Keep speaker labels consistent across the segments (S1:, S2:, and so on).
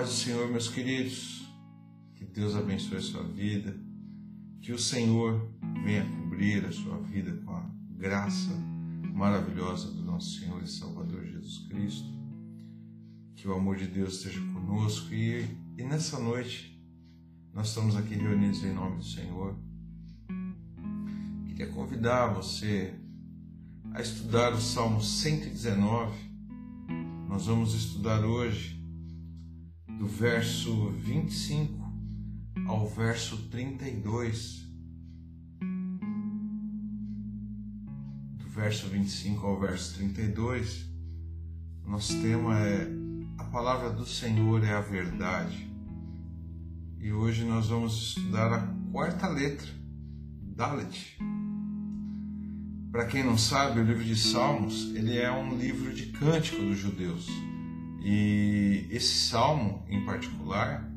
S1: paz do Senhor, meus queridos, que Deus abençoe a sua vida, que o Senhor venha cobrir a sua vida com a graça maravilhosa do nosso Senhor e Salvador Jesus Cristo, que o amor de Deus esteja conosco e, e nessa noite nós estamos aqui reunidos em nome do Senhor. Queria convidar você a estudar o Salmo 119. Nós vamos estudar hoje do verso 25 ao verso 32. Do verso 25 ao verso 32, nosso tema é A palavra do Senhor é a verdade. E hoje nós vamos estudar a quarta letra, Dalet. Para quem não sabe, o livro de Salmos ele é um livro de cântico dos judeus. E esse salmo, em particular,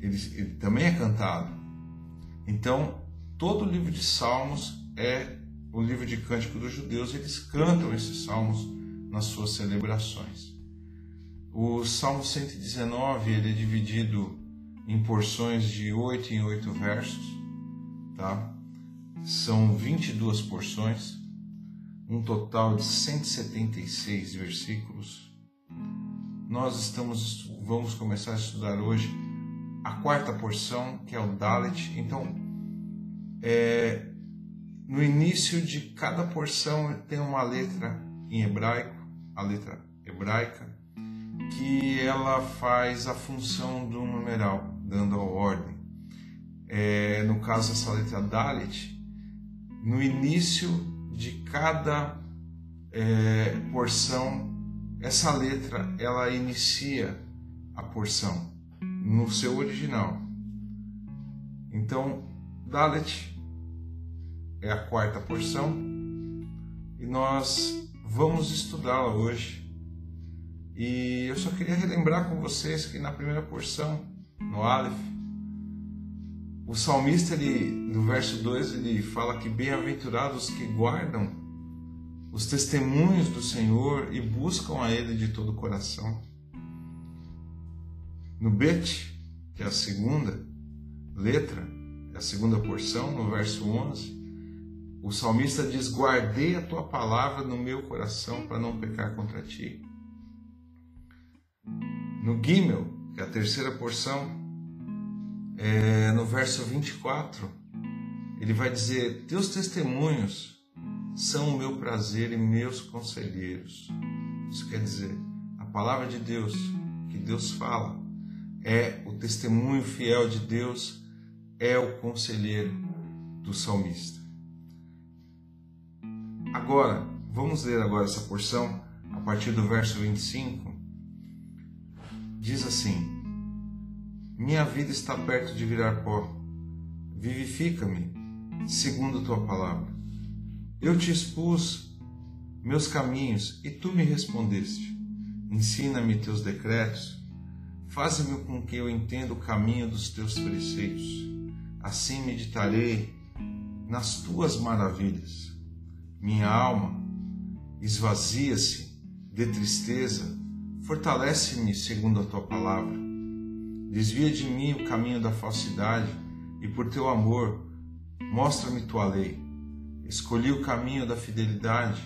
S1: ele, ele também é cantado. Então, todo o livro de Salmos é o livro de cântico dos judeus, eles cantam esses salmos nas suas celebrações. O Salmo 119 ele é dividido em porções de oito em oito versos, tá? São 22 porções, um total de 176 versículos nós estamos vamos começar a estudar hoje a quarta porção, que é o Dalet. Então, é, no início de cada porção tem uma letra em hebraico, a letra hebraica, que ela faz a função do numeral, dando a ordem. É, no caso, essa letra Dalet, no início de cada é, porção essa letra ela inicia a porção no seu original. Então, Dalet é a quarta porção e nós vamos estudá-la hoje. E eu só queria relembrar com vocês que na primeira porção, no Aleph, o salmista, ele, no verso 2, ele fala que bem-aventurados que guardam os testemunhos do Senhor e buscam a Ele de todo o coração. No Bet, que é a segunda letra, é a segunda porção, no verso 11, o salmista diz: Guardei a tua palavra no meu coração para não pecar contra ti. No Gimel, que é a terceira porção, é, no verso 24, ele vai dizer: Teus testemunhos são o meu prazer e meus conselheiros. Isso quer dizer, a palavra de Deus, que Deus fala, é o testemunho fiel de Deus, é o conselheiro do salmista. Agora, vamos ler agora essa porção a partir do verso 25. Diz assim: Minha vida está perto de virar pó. Vivifica-me segundo tua palavra. Eu te expus meus caminhos e tu me respondeste. Ensina-me teus decretos, faze-me com que eu entenda o caminho dos teus preceitos. Assim meditarei nas tuas maravilhas. Minha alma esvazia-se de tristeza, fortalece-me segundo a tua palavra. Desvia de mim o caminho da falsidade e por teu amor mostra-me tua lei. Escolhi o caminho da fidelidade,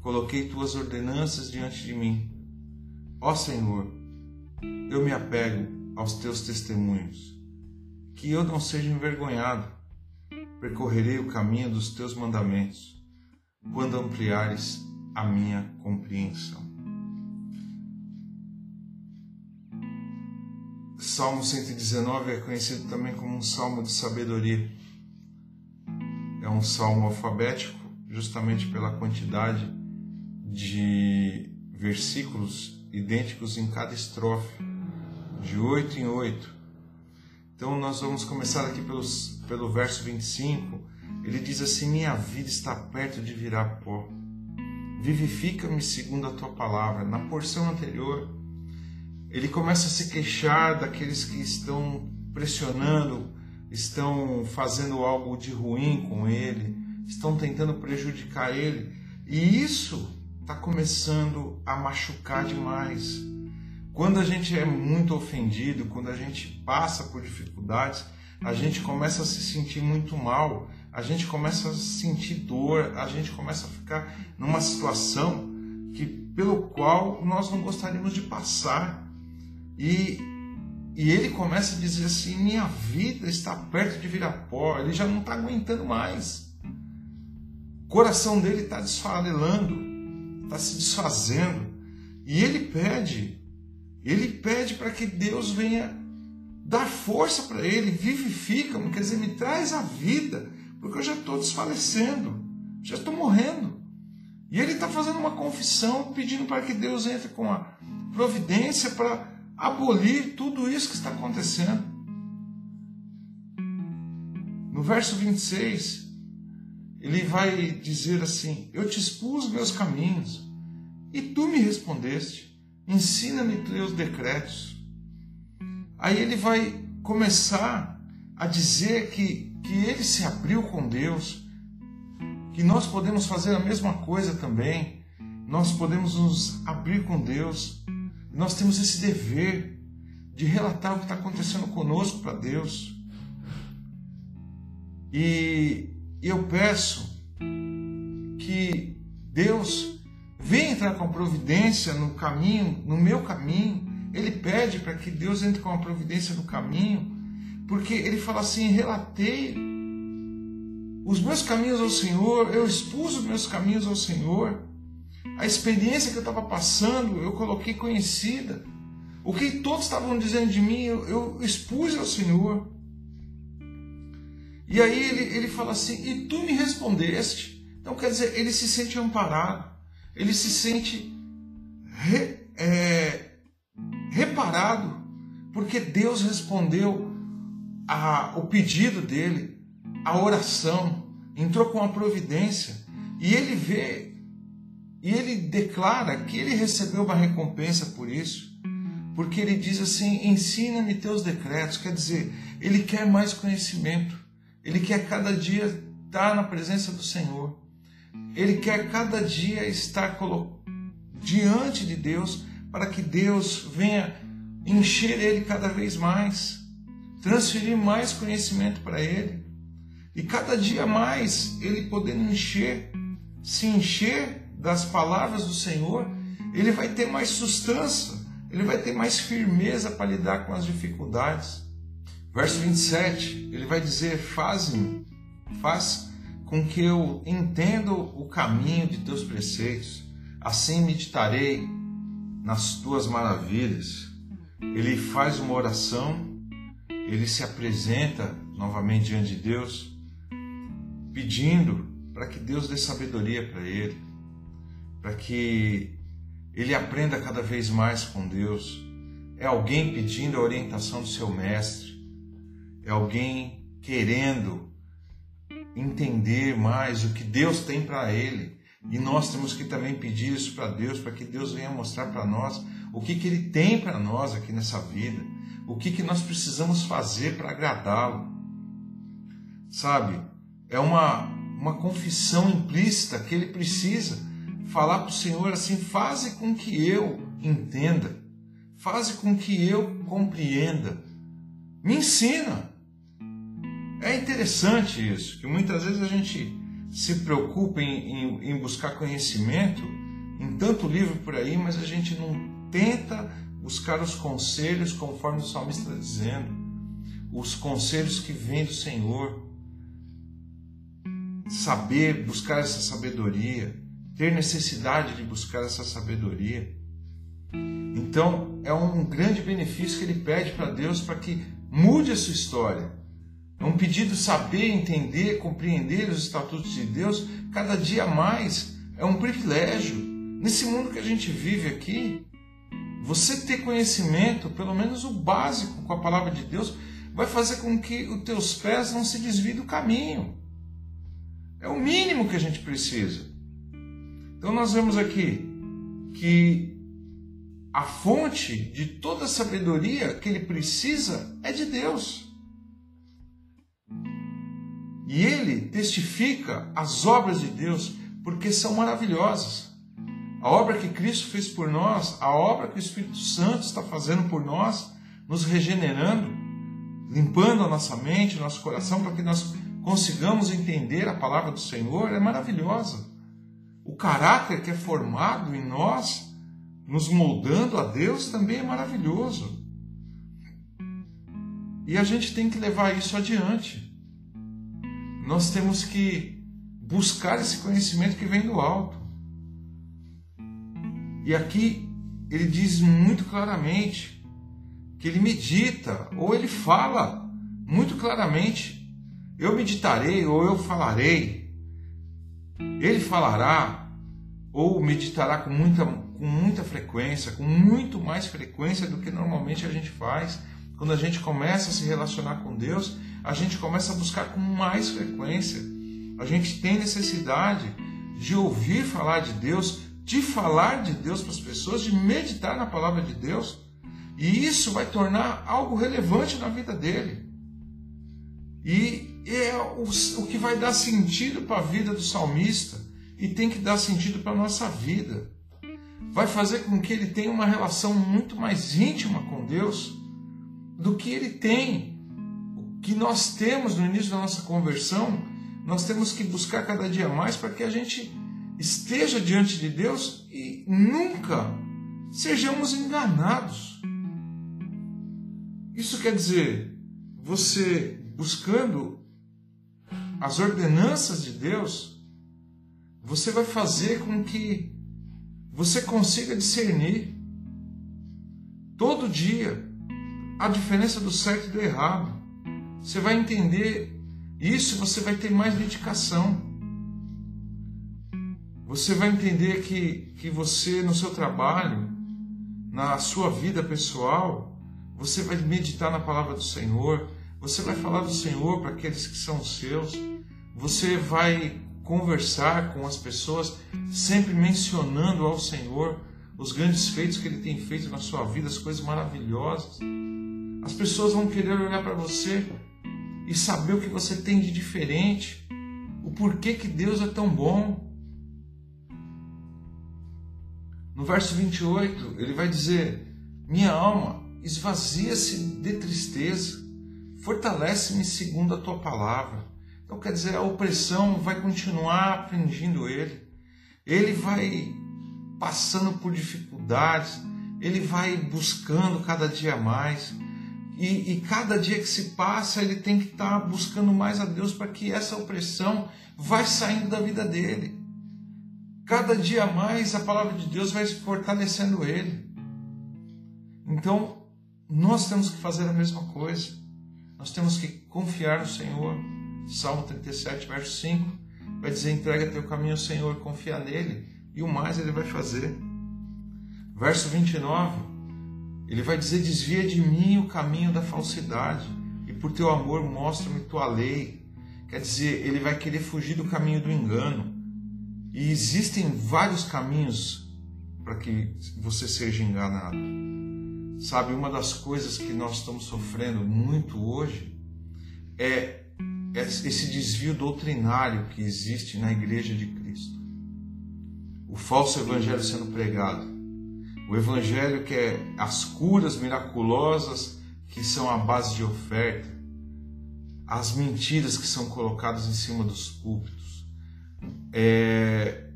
S1: coloquei tuas ordenanças diante de mim. Ó Senhor, eu me apego aos teus testemunhos, que eu não seja envergonhado. Percorrerei o caminho dos teus mandamentos, quando ampliares a minha compreensão. Salmo 119 é conhecido também como um salmo de sabedoria um salmo alfabético, justamente pela quantidade de versículos idênticos em cada estrofe, de oito em oito. Então nós vamos começar aqui pelos, pelo verso 25. Ele diz assim: Minha vida está perto de virar pó. Vivifica-me segundo a tua palavra. Na porção anterior, ele começa a se queixar daqueles que estão pressionando estão fazendo algo de ruim com ele, estão tentando prejudicar ele, e isso está começando a machucar demais. quando a gente é muito ofendido, quando a gente passa por dificuldades, a gente começa a se sentir muito mal, a gente começa a sentir dor, a gente começa a ficar numa situação que pelo qual nós não gostaríamos de passar. E, e ele começa a dizer assim: minha vida está perto de virar pó, ele já não está aguentando mais. O coração dele está desfarelando, está se desfazendo. E ele pede, ele pede para que Deus venha dar força para ele, vivifica, quer dizer, me traz a vida, porque eu já estou desfalecendo, já estou morrendo. E ele está fazendo uma confissão, pedindo para que Deus entre com a providência para abolir tudo isso que está acontecendo. No verso 26, ele vai dizer assim: Eu te expus meus caminhos, e tu me respondeste, ensina-me teus decretos. Aí ele vai começar a dizer que, que ele se abriu com Deus, que nós podemos fazer a mesma coisa também. Nós podemos nos abrir com Deus. Nós temos esse dever de relatar o que está acontecendo conosco para Deus. E eu peço que Deus venha entrar com providência no caminho, no meu caminho. Ele pede para que Deus entre com a providência no caminho, porque ele fala assim: relatei os meus caminhos ao Senhor, eu expus os meus caminhos ao Senhor. A experiência que eu estava passando, eu coloquei conhecida. O que todos estavam dizendo de mim, eu, eu expus ao Senhor. E aí ele, ele fala assim: E tu me respondeste. Então quer dizer, ele se sente amparado, ele se sente re, é, reparado, porque Deus respondeu a, o pedido dele a oração, entrou com a providência e ele vê e ele declara que ele recebeu uma recompensa por isso, porque ele diz assim: ensina-me teus decretos. Quer dizer, ele quer mais conhecimento, ele quer cada dia estar na presença do Senhor, ele quer cada dia estar diante de Deus para que Deus venha encher ele cada vez mais, transferir mais conhecimento para ele. E cada dia mais ele podendo encher, se encher das palavras do Senhor, ele vai ter mais sustância, ele vai ter mais firmeza para lidar com as dificuldades. Verso 27, ele vai dizer: Faz-me, faz com que eu entenda o caminho de teus preceitos, assim meditarei nas tuas maravilhas. Ele faz uma oração, ele se apresenta novamente diante de Deus pedindo para que Deus dê sabedoria para ele, para que ele aprenda cada vez mais com Deus. É alguém pedindo a orientação do seu mestre, é alguém querendo entender mais o que Deus tem para ele. E nós temos que também pedir isso para Deus, para que Deus venha mostrar para nós o que, que Ele tem para nós aqui nessa vida, o que, que nós precisamos fazer para agradá-lo. Sabe, é uma, uma confissão implícita que ele precisa falar para o Senhor assim: faze com que eu entenda, faze com que eu compreenda, me ensina. É interessante isso, que muitas vezes a gente se preocupa em, em, em buscar conhecimento em tanto livro por aí, mas a gente não tenta buscar os conselhos conforme o salmista está dizendo, os conselhos que vêm do Senhor. Saber, buscar essa sabedoria, ter necessidade de buscar essa sabedoria. Então, é um grande benefício que ele pede para Deus para que mude a sua história. É um pedido saber, entender, compreender os estatutos de Deus cada dia mais. É um privilégio. Nesse mundo que a gente vive aqui, você ter conhecimento, pelo menos o básico com a palavra de Deus, vai fazer com que os teus pés não se desviem do caminho. É o mínimo que a gente precisa. Então nós vemos aqui que a fonte de toda a sabedoria que ele precisa é de Deus. E ele testifica as obras de Deus porque são maravilhosas. A obra que Cristo fez por nós, a obra que o Espírito Santo está fazendo por nós, nos regenerando, limpando a nossa mente, nosso coração, para que nós consigamos entender a palavra do Senhor, é maravilhosa. O caráter que é formado em nós, nos moldando a Deus, também é maravilhoso. E a gente tem que levar isso adiante. Nós temos que buscar esse conhecimento que vem do alto. E aqui ele diz muito claramente que ele medita, ou ele fala muito claramente: eu meditarei, ou eu falarei. Ele falará, ou meditará com muita, com muita frequência, com muito mais frequência do que normalmente a gente faz. Quando a gente começa a se relacionar com Deus, a gente começa a buscar com mais frequência. A gente tem necessidade de ouvir falar de Deus, de falar de Deus para as pessoas, de meditar na palavra de Deus, e isso vai tornar algo relevante na vida dele. E é o, o que vai dar sentido para a vida do salmista e tem que dar sentido para a nossa vida. Vai fazer com que ele tenha uma relação muito mais íntima com Deus do que ele tem. O que nós temos no início da nossa conversão, nós temos que buscar cada dia mais para que a gente esteja diante de Deus e nunca sejamos enganados. Isso quer dizer, você buscando as ordenanças de Deus, você vai fazer com que você consiga discernir todo dia a diferença do certo e do errado. Você vai entender isso, você vai ter mais dedicação. Você vai entender que, que você, no seu trabalho, na sua vida pessoal, você vai meditar na palavra do Senhor, você vai falar do Senhor para aqueles que são seus, você vai conversar com as pessoas, sempre mencionando ao Senhor os grandes feitos que Ele tem feito na sua vida, as coisas maravilhosas. As pessoas vão querer olhar para você e saber o que você tem de diferente, o porquê que Deus é tão bom. No verso 28, ele vai dizer: Minha alma esvazia-se de tristeza, fortalece-me segundo a tua palavra. Então, quer dizer, a opressão vai continuar aprendendo ele, ele vai passando por dificuldades, ele vai buscando cada dia mais. E, e, cada dia que se passa, ele tem que estar tá buscando mais a Deus para que essa opressão vai saindo da vida dele. Cada dia mais a palavra de Deus vai fortalecendo ele. Então, nós temos que fazer a mesma coisa. Nós temos que confiar no Senhor. Salmo 37, verso 5, vai dizer: entrega teu caminho ao Senhor, confia nele, e o mais ele vai fazer. Verso 29, ele vai dizer: desvia de mim o caminho da falsidade, e por teu amor mostra-me tua lei. Quer dizer, ele vai querer fugir do caminho do engano. E existem vários caminhos para que você seja enganado. Sabe, uma das coisas que nós estamos sofrendo muito hoje é esse desvio doutrinário que existe na igreja de Cristo. O falso evangelho sendo pregado. O evangelho que é as curas miraculosas que são a base de oferta. As mentiras que são colocadas em cima dos púlpitos é,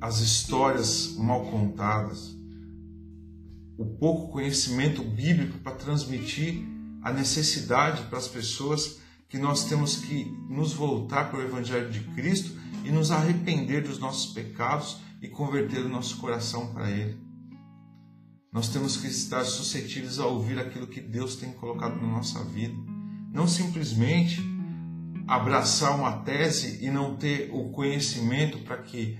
S1: as histórias mal contadas, o pouco conhecimento bíblico para transmitir a necessidade para as pessoas que nós temos que nos voltar para o Evangelho de Cristo e nos arrepender dos nossos pecados e converter o nosso coração para Ele. Nós temos que estar suscetíveis a ouvir aquilo que Deus tem colocado na nossa vida, não simplesmente abraçar uma tese e não ter o conhecimento para que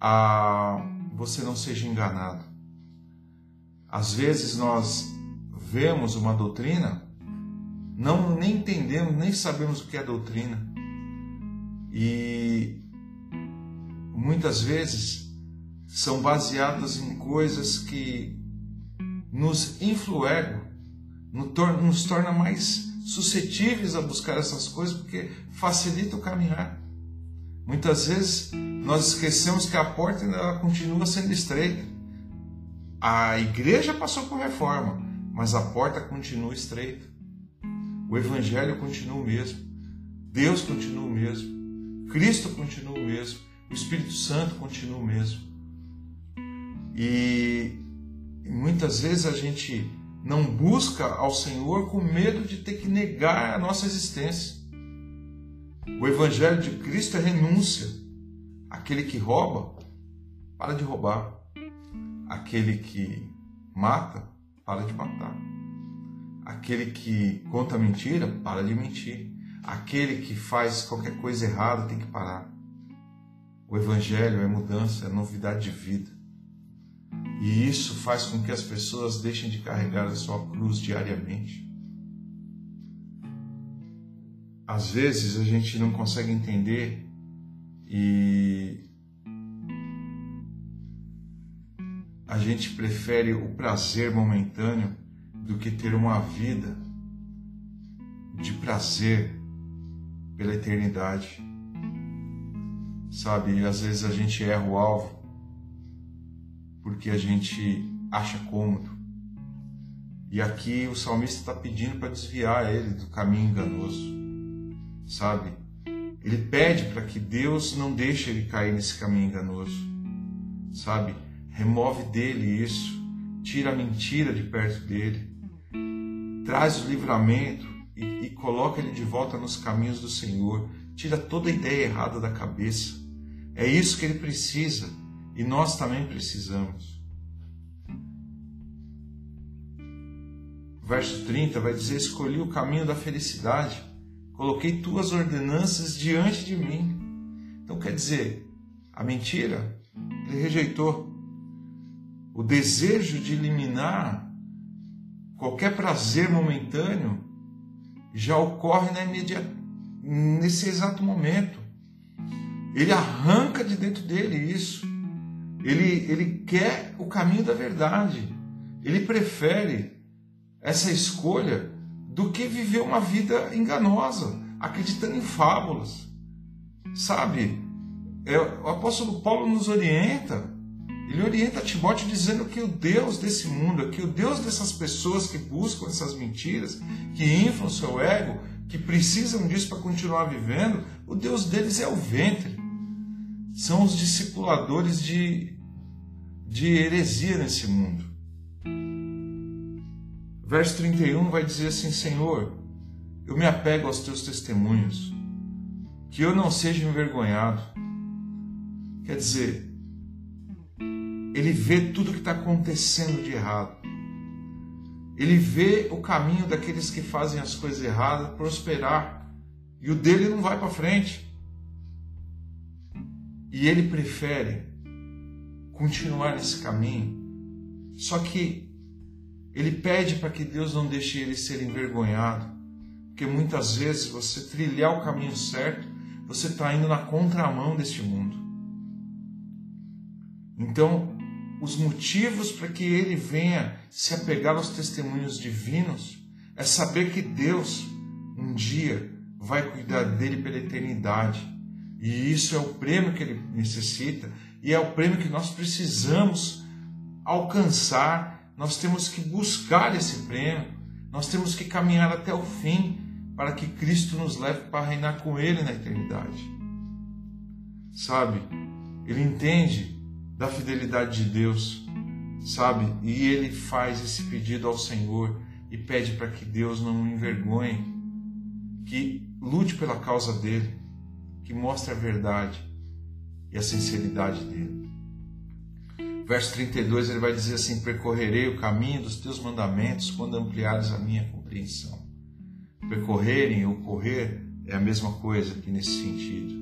S1: ah, você não seja enganado. Às vezes nós vemos uma doutrina, não nem entendemos, nem sabemos o que é doutrina. E muitas vezes são baseadas em coisas que nos influem, nos torna mais suscetíveis a buscar essas coisas porque facilita o caminhar. Muitas vezes nós esquecemos que a porta ela continua sendo estreita. A igreja passou por reforma, mas a porta continua estreita. O evangelho continua o mesmo. Deus continua o mesmo. Cristo continua o mesmo. O Espírito Santo continua o mesmo. E muitas vezes a gente não busca ao Senhor com medo de ter que negar a nossa existência. O Evangelho de Cristo é renúncia. Aquele que rouba, para de roubar. Aquele que mata, para de matar. Aquele que conta mentira, para de mentir. Aquele que faz qualquer coisa errada tem que parar. O Evangelho é mudança, é novidade de vida. E isso faz com que as pessoas deixem de carregar a sua cruz diariamente. Às vezes a gente não consegue entender e a gente prefere o prazer momentâneo do que ter uma vida de prazer pela eternidade. Sabe, às vezes a gente erra o alvo porque a gente acha cômodo. E aqui o salmista está pedindo para desviar ele do caminho enganoso, sabe? Ele pede para que Deus não deixe ele cair nesse caminho enganoso, sabe? Remove dele isso, tira a mentira de perto dele, traz o livramento e, e coloca ele de volta nos caminhos do Senhor, tira toda a ideia errada da cabeça. É isso que ele precisa e nós também precisamos. Verso 30 vai dizer: Escolhi o caminho da felicidade, coloquei tuas ordenanças diante de mim. Então quer dizer, a mentira ele rejeitou. O desejo de eliminar qualquer prazer momentâneo já ocorre na imediat... nesse exato momento. Ele arranca de dentro dele isso. Ele, ele quer o caminho da verdade. Ele prefere essa escolha do que viver uma vida enganosa, acreditando em fábulas. Sabe? É, o apóstolo Paulo nos orienta. Ele orienta Timóteo dizendo que o Deus desse mundo, que o Deus dessas pessoas que buscam essas mentiras, que inflam seu ego, que precisam disso para continuar vivendo, o Deus deles é o ventre são os discipuladores de, de heresia nesse mundo. Verso 31 vai dizer assim: Senhor, eu me apego aos teus testemunhos, que eu não seja envergonhado. Quer dizer, ele vê tudo que está acontecendo de errado. Ele vê o caminho daqueles que fazem as coisas erradas prosperar. E o dele não vai para frente. E ele prefere continuar nesse caminho. Só que ele pede para que Deus não deixe ele ser envergonhado. Porque muitas vezes você trilhar o caminho certo, você está indo na contramão deste mundo. Então, os motivos para que ele venha se apegar aos testemunhos divinos é saber que Deus um dia vai cuidar dele pela eternidade e isso é o prêmio que ele necessita e é o prêmio que nós precisamos alcançar. Nós temos que buscar esse prêmio, nós temos que caminhar até o fim para que Cristo nos leve para reinar com Ele na eternidade. Sabe? Ele entende da fidelidade de Deus, sabe? E ele faz esse pedido ao Senhor e pede para que Deus não o envergonhe, que lute pela causa dele que mostre a verdade e a sinceridade dele. Verso 32 ele vai dizer assim: Percorrerei o caminho dos teus mandamentos quando ampliares a minha compreensão. Percorrerem ou correr é a mesma coisa aqui nesse sentido.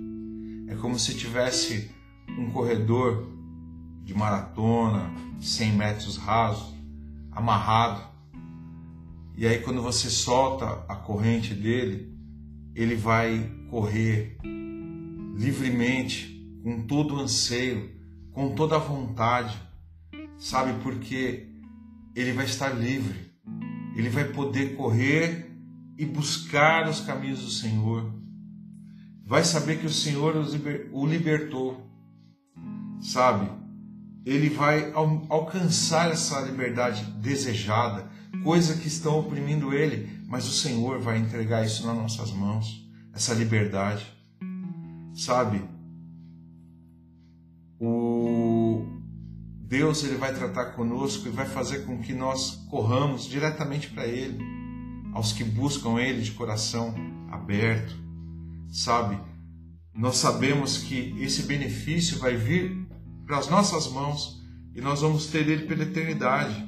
S1: É como se tivesse um corredor de maratona, 100 metros rasos, amarrado. E aí, quando você solta a corrente dele, ele vai correr livremente, com todo o anseio, com toda a vontade, sabe? Porque ele vai estar livre, ele vai poder correr e buscar os caminhos do Senhor. vai saber que o Senhor o libertou, sabe? Ele vai alcançar essa liberdade desejada, coisa que estão oprimindo ele, mas o Senhor vai entregar isso nas nossas mãos, essa liberdade, sabe? O Deus ele vai tratar conosco e vai fazer com que nós corramos diretamente para Ele, aos que buscam Ele de coração aberto, sabe? Nós sabemos que esse benefício vai vir para as nossas mãos e nós vamos ter ele pela eternidade.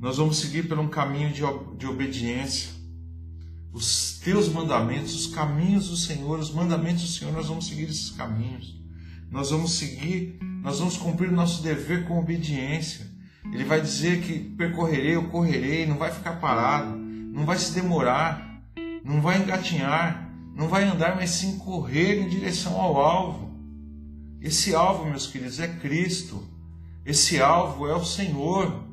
S1: Nós vamos seguir por um caminho de, de obediência. Os teus mandamentos, os caminhos do Senhor, os mandamentos do Senhor, nós vamos seguir esses caminhos. Nós vamos seguir, nós vamos cumprir o nosso dever com obediência. Ele vai dizer que percorrerei, eu correrei, não vai ficar parado, não vai se demorar, não vai engatinhar, não vai andar, mas sim correr em direção ao alvo. Esse alvo, meus queridos, é Cristo. Esse alvo é o Senhor.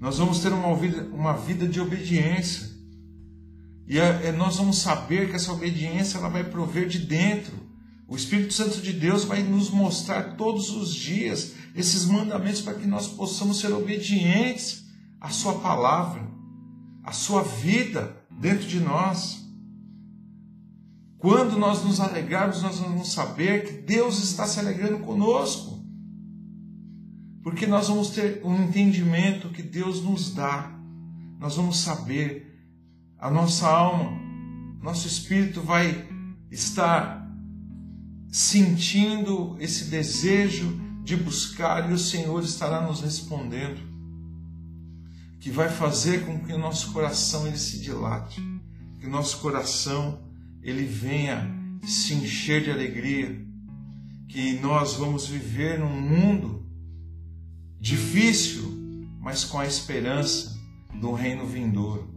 S1: Nós vamos ter uma vida, uma vida de obediência. E é, é, nós vamos saber que essa obediência ela vai prover de dentro. O Espírito Santo de Deus vai nos mostrar todos os dias esses mandamentos para que nós possamos ser obedientes à Sua palavra, à Sua vida dentro de nós. Quando nós nos alegrarmos, nós vamos saber que Deus está se alegrando conosco. Porque nós vamos ter um entendimento que Deus nos dá. Nós vamos saber, a nossa alma, nosso espírito vai estar sentindo esse desejo de buscar e o Senhor estará nos respondendo, que vai fazer com que o nosso coração ele se dilate, que o nosso coração ele venha se encher de alegria, que nós vamos viver num mundo difícil, mas com a esperança do reino vindouro.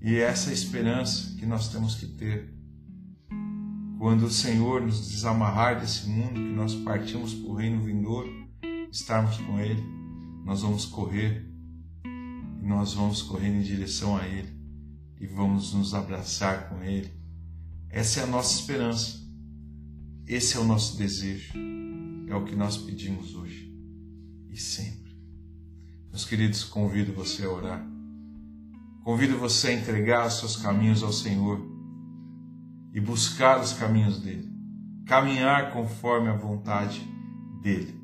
S1: E é essa esperança que nós temos que ter quando o Senhor nos desamarrar desse mundo, que nós partimos para o reino vindouro, estarmos com Ele, nós vamos correr e nós vamos correr em direção a Ele e vamos nos abraçar com Ele. Essa é a nossa esperança, esse é o nosso desejo, é o que nós pedimos hoje e sempre. Meus queridos, convido você a orar, convido você a entregar os seus caminhos ao Senhor e buscar os caminhos dele, caminhar conforme a vontade dele.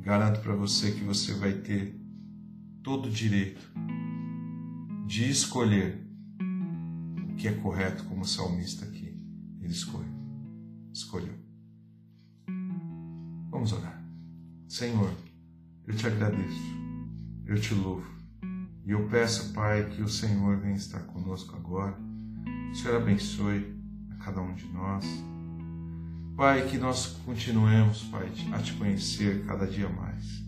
S1: Garanto para você que você vai ter todo o direito de escolher que é correto, como o salmista aqui ele escolheu. Escolheu. Vamos orar. Senhor, eu te agradeço, eu te louvo e eu peço, Pai, que o Senhor venha estar conosco agora. O Senhor abençoe cada um de nós. Pai, que nós continuemos, Pai, a te conhecer cada dia mais.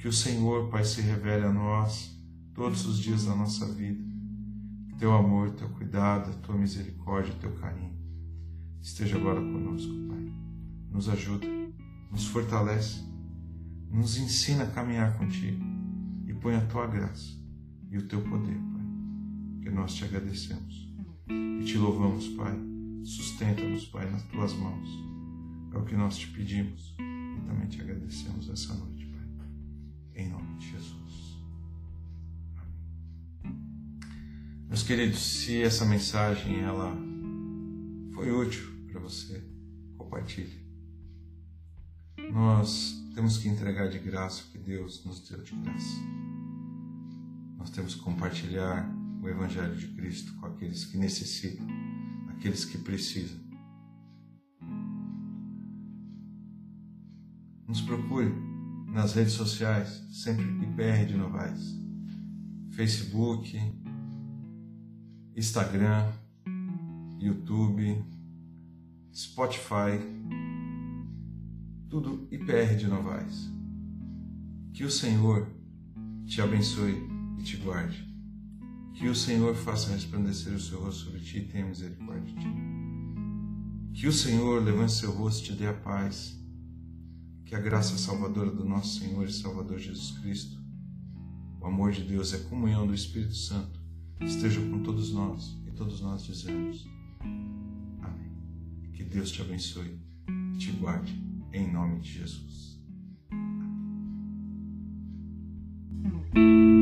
S1: Que o Senhor, Pai, se revele a nós todos os dias da nossa vida. Teu amor, teu cuidado, a tua misericórdia, teu carinho esteja agora conosco, Pai. Nos ajuda, nos fortalece, nos ensina a caminhar contigo e põe a tua graça e o teu poder, Pai. Que nós te agradecemos e te louvamos, Pai Sustenta-nos, Pai, nas tuas mãos. É o que nós te pedimos e também te agradecemos essa noite, Pai. Em nome de Jesus. Meus queridos, se essa mensagem ela foi útil para você, compartilhe. Nós temos que entregar de graça o que Deus nos deu de graça. Nós temos que compartilhar o Evangelho de Cristo com aqueles que necessitam aqueles que precisam. Nos procure nas redes sociais, sempre IPR de Novaes. Facebook, Instagram, YouTube, Spotify, tudo IPR de Novaes. Que o Senhor te abençoe e te guarde. Que o Senhor faça resplandecer o seu rosto sobre ti e tenha misericórdia de ti. Que o Senhor levante seu rosto e te dê a paz. Que a graça salvadora do nosso Senhor e Salvador Jesus Cristo, o amor de Deus e a comunhão do Espírito Santo esteja com todos nós e todos nós dizemos Amém. Que Deus te abençoe e te guarde em nome de Jesus. Amém.